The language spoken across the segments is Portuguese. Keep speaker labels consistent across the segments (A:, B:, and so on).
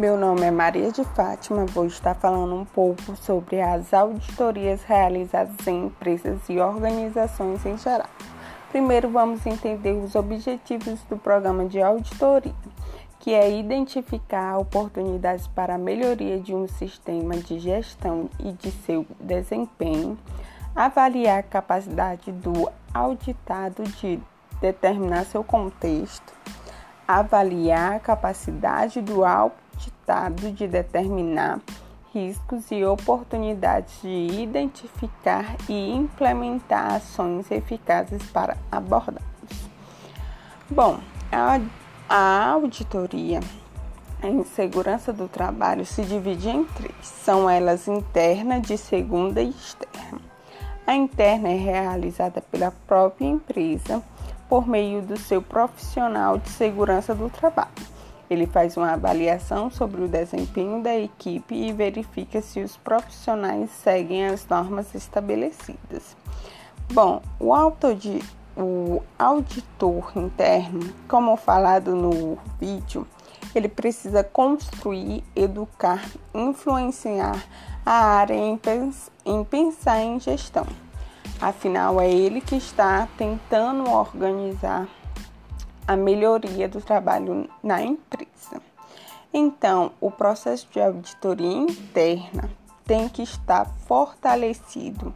A: Meu nome é Maria de Fátima, vou estar falando um pouco sobre as auditorias realizadas em empresas e organizações em geral. Primeiro, vamos entender os objetivos do programa de auditoria, que é identificar oportunidades para a melhoria de um sistema de gestão e de seu desempenho, avaliar a capacidade do auditado de determinar seu contexto, avaliar a capacidade do estado de determinar riscos e oportunidades de identificar e implementar ações eficazes para abordá-los. Bom, a, a auditoria em segurança do trabalho se divide em três. São elas interna, de segunda e externa. A interna é realizada pela própria empresa por meio do seu profissional de segurança do trabalho ele faz uma avaliação sobre o desempenho da equipe e verifica se os profissionais seguem as normas estabelecidas. Bom, o, o auditor interno, como falado no vídeo, ele precisa construir, educar, influenciar a área em pensar em gestão. Afinal, é ele que está tentando organizar a melhoria do trabalho na empresa. Então, o processo de auditoria interna tem que estar fortalecido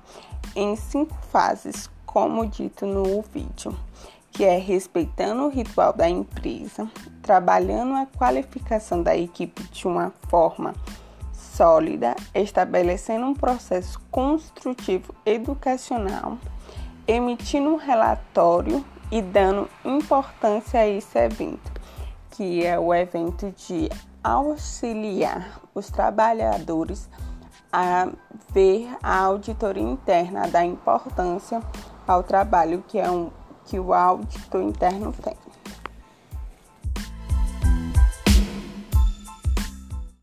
A: em cinco fases, como dito no vídeo, que é respeitando o ritual da empresa, trabalhando a qualificação da equipe de uma forma sólida, estabelecendo um processo construtivo educacional, emitindo um relatório e dando importância a esse evento, que é o evento de auxiliar os trabalhadores a ver a auditoria interna, dar importância ao trabalho que é um que o auditor interno tem.